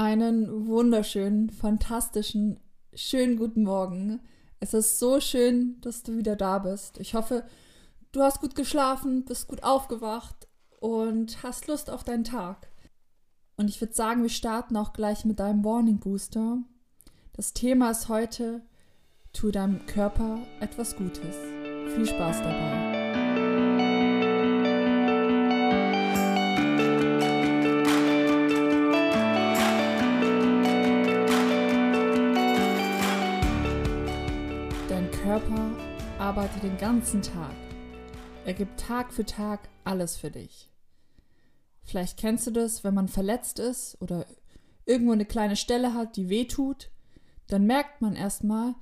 Einen wunderschönen, fantastischen, schönen guten Morgen. Es ist so schön, dass du wieder da bist. Ich hoffe, du hast gut geschlafen, bist gut aufgewacht und hast Lust auf deinen Tag. Und ich würde sagen, wir starten auch gleich mit deinem Warning Booster. Das Thema ist heute, tu deinem Körper etwas Gutes. Viel Spaß dabei. Arbeitet den ganzen Tag. Er gibt Tag für Tag alles für dich. Vielleicht kennst du das, wenn man verletzt ist oder irgendwo eine kleine Stelle hat, die weh tut, dann merkt man erstmal,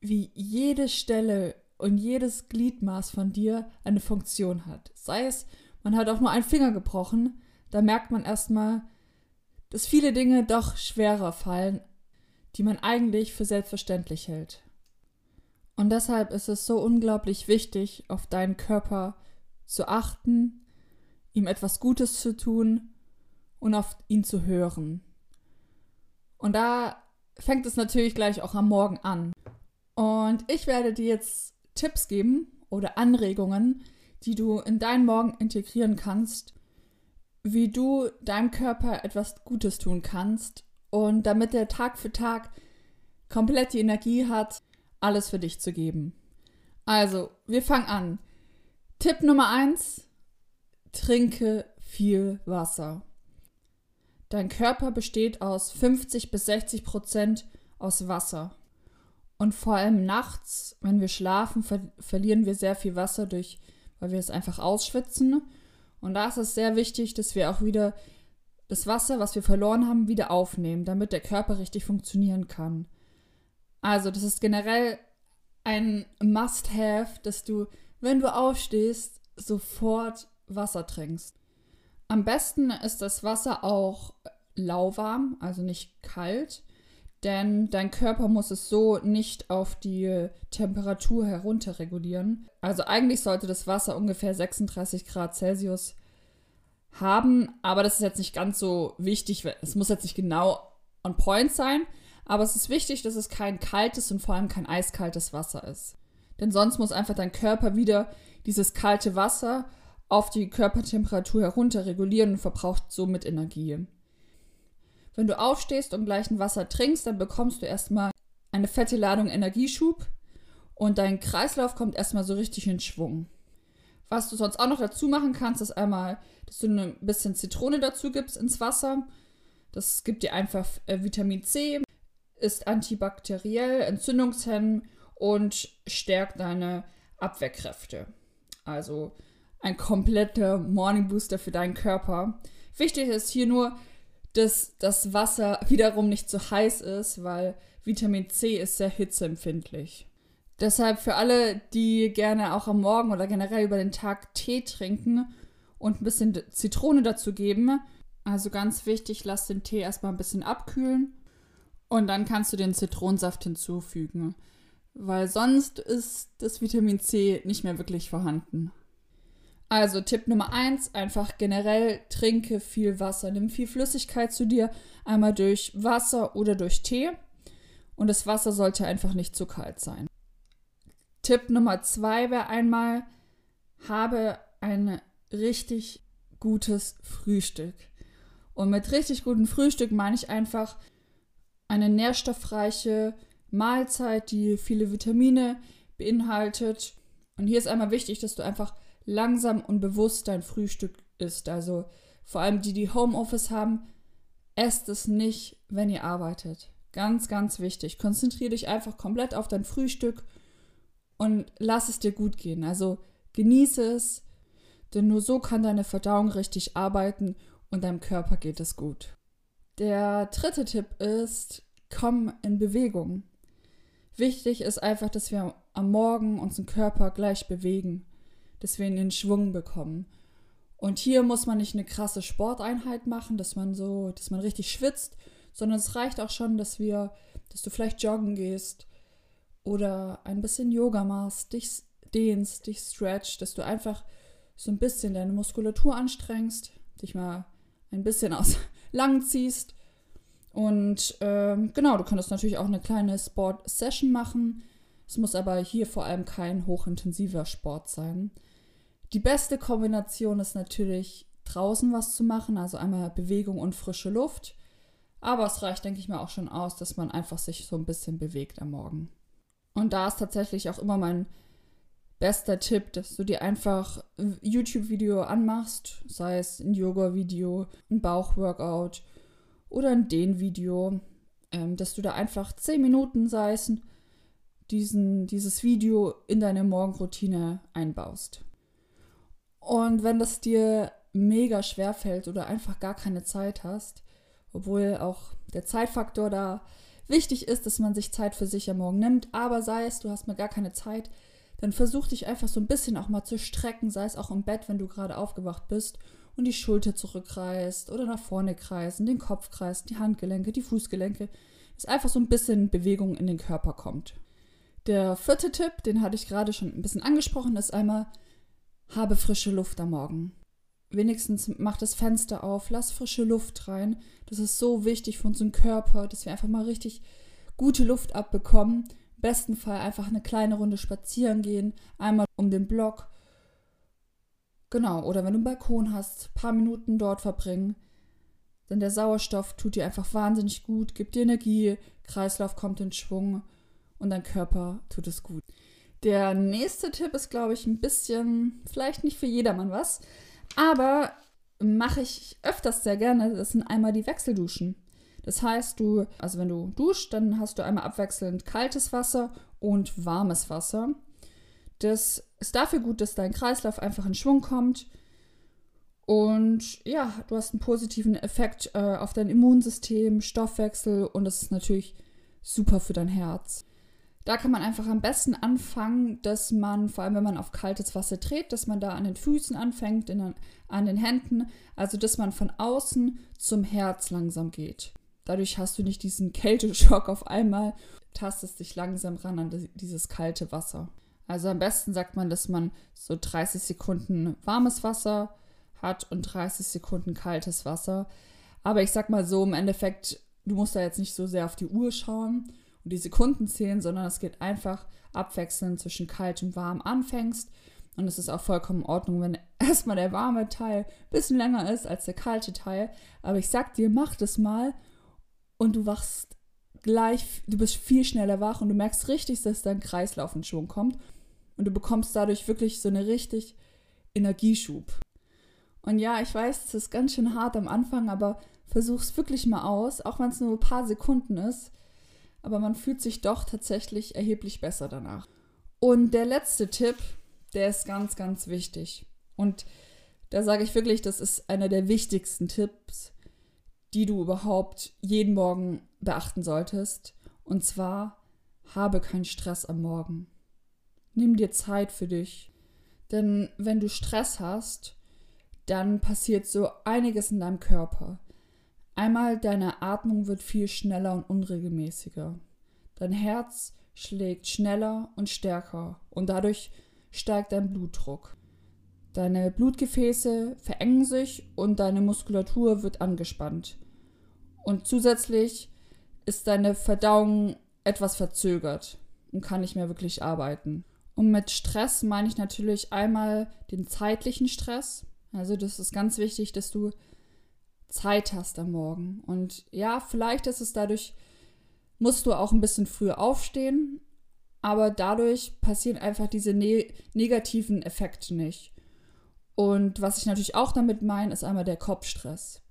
wie jede Stelle und jedes Gliedmaß von dir eine Funktion hat. Sei es, man hat auch nur einen Finger gebrochen, da merkt man erstmal, dass viele Dinge doch schwerer fallen, die man eigentlich für selbstverständlich hält. Und deshalb ist es so unglaublich wichtig, auf deinen Körper zu achten, ihm etwas Gutes zu tun und auf ihn zu hören. Und da fängt es natürlich gleich auch am Morgen an. Und ich werde dir jetzt Tipps geben oder Anregungen, die du in deinen Morgen integrieren kannst, wie du deinem Körper etwas Gutes tun kannst und damit er Tag für Tag komplett die Energie hat, alles für dich zu geben. Also, wir fangen an. Tipp Nummer 1. Trinke viel Wasser. Dein Körper besteht aus 50 bis 60 Prozent aus Wasser. Und vor allem nachts, wenn wir schlafen, ver verlieren wir sehr viel Wasser durch, weil wir es einfach ausschwitzen. Und da ist es sehr wichtig, dass wir auch wieder das Wasser, was wir verloren haben, wieder aufnehmen, damit der Körper richtig funktionieren kann. Also, das ist generell ein Must-Have, dass du, wenn du aufstehst, sofort Wasser trinkst. Am besten ist das Wasser auch lauwarm, also nicht kalt, denn dein Körper muss es so nicht auf die Temperatur herunterregulieren. Also eigentlich sollte das Wasser ungefähr 36 Grad Celsius haben, aber das ist jetzt nicht ganz so wichtig. Es muss jetzt nicht genau on point sein, aber es ist wichtig, dass es kein kaltes und vor allem kein eiskaltes Wasser ist. Denn sonst muss einfach dein Körper wieder dieses kalte Wasser auf die Körpertemperatur herunter regulieren und verbraucht somit Energie. Wenn du aufstehst und gleich ein Wasser trinkst, dann bekommst du erstmal eine fette Ladung Energieschub und dein Kreislauf kommt erstmal so richtig in Schwung. Was du sonst auch noch dazu machen kannst, ist einmal, dass du ein bisschen Zitrone dazu gibst ins Wasser. Das gibt dir einfach äh, Vitamin C ist antibakteriell, entzündungshemmend und stärkt deine Abwehrkräfte. Also ein kompletter Morning Booster für deinen Körper. Wichtig ist hier nur, dass das Wasser wiederum nicht zu heiß ist, weil Vitamin C ist sehr hitzeempfindlich. Deshalb für alle, die gerne auch am Morgen oder generell über den Tag Tee trinken und ein bisschen Zitrone dazu geben, also ganz wichtig, lass den Tee erstmal ein bisschen abkühlen und dann kannst du den Zitronensaft hinzufügen, weil sonst ist das Vitamin C nicht mehr wirklich vorhanden. Also Tipp Nummer 1, einfach generell trinke viel Wasser. Nimm viel Flüssigkeit zu dir, einmal durch Wasser oder durch Tee. Und das Wasser sollte einfach nicht zu kalt sein. Tipp Nummer 2 wäre einmal, habe ein richtig gutes Frühstück. Und mit richtig gutem Frühstück meine ich einfach, eine nährstoffreiche Mahlzeit, die viele Vitamine beinhaltet. Und hier ist einmal wichtig, dass du einfach langsam und bewusst dein Frühstück isst. Also vor allem die, die Homeoffice haben, esst es nicht, wenn ihr arbeitet. Ganz, ganz wichtig. Konzentriere dich einfach komplett auf dein Frühstück und lass es dir gut gehen. Also genieße es, denn nur so kann deine Verdauung richtig arbeiten und deinem Körper geht es gut. Der dritte Tipp ist, komm in Bewegung. Wichtig ist einfach, dass wir am Morgen unseren Körper gleich bewegen, dass wir ihn in Schwung bekommen. Und hier muss man nicht eine krasse Sporteinheit machen, dass man so, dass man richtig schwitzt, sondern es reicht auch schon, dass wir, dass du vielleicht joggen gehst oder ein bisschen Yoga machst, dich dehnst, dich stretch, dass du einfach so ein bisschen deine Muskulatur anstrengst, dich mal ein bisschen aus lang ziehst Und ähm, genau, du könntest natürlich auch eine kleine Sport-Session machen. Es muss aber hier vor allem kein hochintensiver Sport sein. Die beste Kombination ist natürlich draußen was zu machen, also einmal Bewegung und frische Luft. Aber es reicht, denke ich mir, auch schon aus, dass man einfach sich so ein bisschen bewegt am Morgen. Und da ist tatsächlich auch immer mein bester Tipp, dass du dir einfach ein YouTube-Video anmachst, sei es ein Yoga-Video, ein Bauchworkout oder ein Dehn-Video, ähm, dass du da einfach 10 Minuten, sei es diesen, dieses Video in deine Morgenroutine einbaust. Und wenn das dir mega schwer fällt oder einfach gar keine Zeit hast, obwohl auch der Zeitfaktor da wichtig ist, dass man sich Zeit für sich am Morgen nimmt, aber sei es, du hast mir gar keine Zeit, dann versuch dich einfach so ein bisschen auch mal zu strecken, sei es auch im Bett, wenn du gerade aufgewacht bist und die Schulter zurückreißt oder nach vorne kreisen, den Kopf kreist, die Handgelenke, die Fußgelenke, dass einfach so ein bisschen Bewegung in den Körper kommt. Der vierte Tipp, den hatte ich gerade schon ein bisschen angesprochen, ist einmal, habe frische Luft am Morgen. Wenigstens mach das Fenster auf, lass frische Luft rein. Das ist so wichtig für unseren Körper, dass wir einfach mal richtig gute Luft abbekommen. Besten Fall einfach eine kleine Runde spazieren gehen, einmal um den Block. Genau, oder wenn du einen Balkon hast, ein paar Minuten dort verbringen. Denn der Sauerstoff tut dir einfach wahnsinnig gut, gibt dir Energie, Kreislauf kommt in Schwung und dein Körper tut es gut. Der nächste Tipp ist, glaube ich, ein bisschen, vielleicht nicht für jedermann was, aber mache ich öfters sehr gerne. Das sind einmal die Wechselduschen. Das heißt, du, also wenn du duschst, dann hast du einmal abwechselnd kaltes Wasser und warmes Wasser. Das ist dafür gut, dass dein Kreislauf einfach in Schwung kommt. Und ja, du hast einen positiven Effekt äh, auf dein Immunsystem, Stoffwechsel und das ist natürlich super für dein Herz. Da kann man einfach am besten anfangen, dass man, vor allem wenn man auf kaltes Wasser dreht, dass man da an den Füßen anfängt, in, an den Händen, also dass man von außen zum Herz langsam geht. Dadurch hast du nicht diesen Kälteschock auf einmal, tastest dich langsam ran an dieses kalte Wasser. Also am besten sagt man, dass man so 30 Sekunden warmes Wasser hat und 30 Sekunden kaltes Wasser. Aber ich sag mal so, im Endeffekt, du musst da jetzt nicht so sehr auf die Uhr schauen und die Sekunden zählen, sondern es geht einfach abwechselnd zwischen kalt und warm anfängst. Und es ist auch vollkommen in Ordnung, wenn erstmal der warme Teil ein bisschen länger ist als der kalte Teil. Aber ich sag dir, mach das mal und du wachst gleich, du bist viel schneller wach und du merkst richtig, dass dein Kreislauf in Schwung kommt. Und du bekommst dadurch wirklich so eine richtig Energieschub. Und ja, ich weiß, es ist ganz schön hart am Anfang, aber versuch's wirklich mal aus, auch wenn es nur ein paar Sekunden ist aber man fühlt sich doch tatsächlich erheblich besser danach. Und der letzte Tipp, der ist ganz, ganz wichtig. Und da sage ich wirklich, das ist einer der wichtigsten Tipps, die du überhaupt jeden Morgen beachten solltest. Und zwar, habe keinen Stress am Morgen. Nimm dir Zeit für dich. Denn wenn du Stress hast, dann passiert so einiges in deinem Körper. Einmal deine Atmung wird viel schneller und unregelmäßiger. Dein Herz schlägt schneller und stärker und dadurch steigt dein Blutdruck. Deine Blutgefäße verengen sich und deine Muskulatur wird angespannt. Und zusätzlich ist deine Verdauung etwas verzögert und kann nicht mehr wirklich arbeiten. Und mit Stress meine ich natürlich einmal den zeitlichen Stress. Also das ist ganz wichtig, dass du Zeit hast am Morgen. Und ja, vielleicht ist es dadurch, musst du auch ein bisschen früher aufstehen, aber dadurch passieren einfach diese ne negativen Effekte nicht. Und was ich natürlich auch damit meine, ist einmal der Kopfstress.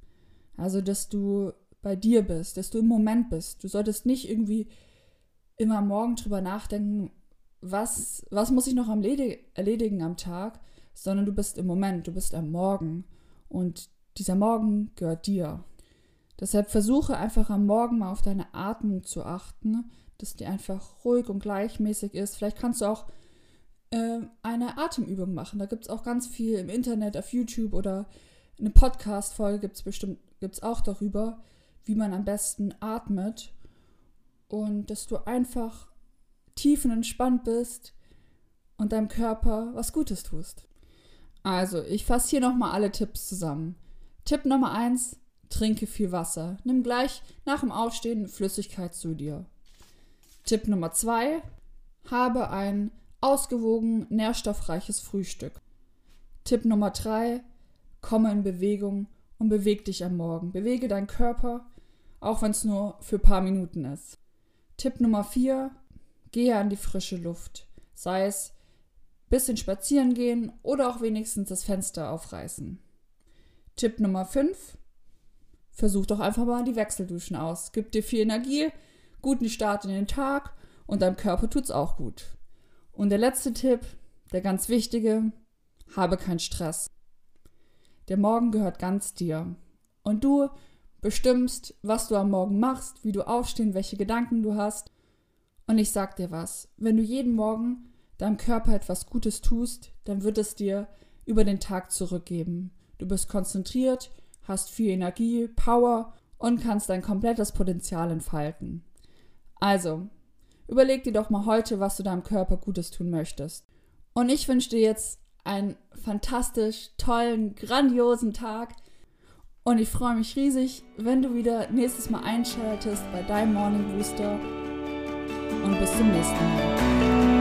Also, dass du bei dir bist, dass du im Moment bist. Du solltest nicht irgendwie immer morgen drüber nachdenken, was, was muss ich noch am erledigen am Tag, sondern du bist im Moment, du bist am Morgen. Und dieser Morgen gehört dir. Deshalb versuche einfach am Morgen mal auf deine Atmung zu achten, dass die einfach ruhig und gleichmäßig ist. Vielleicht kannst du auch äh, eine Atemübung machen. Da gibt es auch ganz viel im Internet, auf YouTube oder eine Podcast-Folge gibt es bestimmt gibt's auch darüber, wie man am besten atmet. Und dass du einfach tiefenentspannt bist und deinem Körper was Gutes tust. Also, ich fasse hier nochmal alle Tipps zusammen. Tipp Nummer 1, Trinke viel Wasser. Nimm gleich nach dem Aufstehen Flüssigkeit zu dir. Tipp Nummer zwei: Habe ein ausgewogen nährstoffreiches Frühstück. Tipp Nummer drei: Komme in Bewegung und beweg dich am Morgen. Bewege deinen Körper, auch wenn es nur für ein paar Minuten ist. Tipp Nummer vier: Gehe an die frische Luft. Sei es bisschen spazieren gehen oder auch wenigstens das Fenster aufreißen. Tipp Nummer 5. Versuch doch einfach mal die Wechselduschen aus. Gib dir viel Energie, guten Start in den Tag und deinem Körper tut's auch gut. Und der letzte Tipp, der ganz wichtige, habe keinen Stress. Der Morgen gehört ganz dir. Und du bestimmst, was du am Morgen machst, wie du aufstehen, welche Gedanken du hast. Und ich sag dir was, wenn du jeden Morgen deinem Körper etwas Gutes tust, dann wird es dir über den Tag zurückgeben. Du bist konzentriert, hast viel Energie, Power und kannst dein komplettes Potenzial entfalten. Also, überleg dir doch mal heute, was du deinem Körper Gutes tun möchtest. Und ich wünsche dir jetzt einen fantastisch tollen, grandiosen Tag. Und ich freue mich riesig, wenn du wieder nächstes Mal einschaltest bei deinem Morning Booster. Und bis zum nächsten Mal.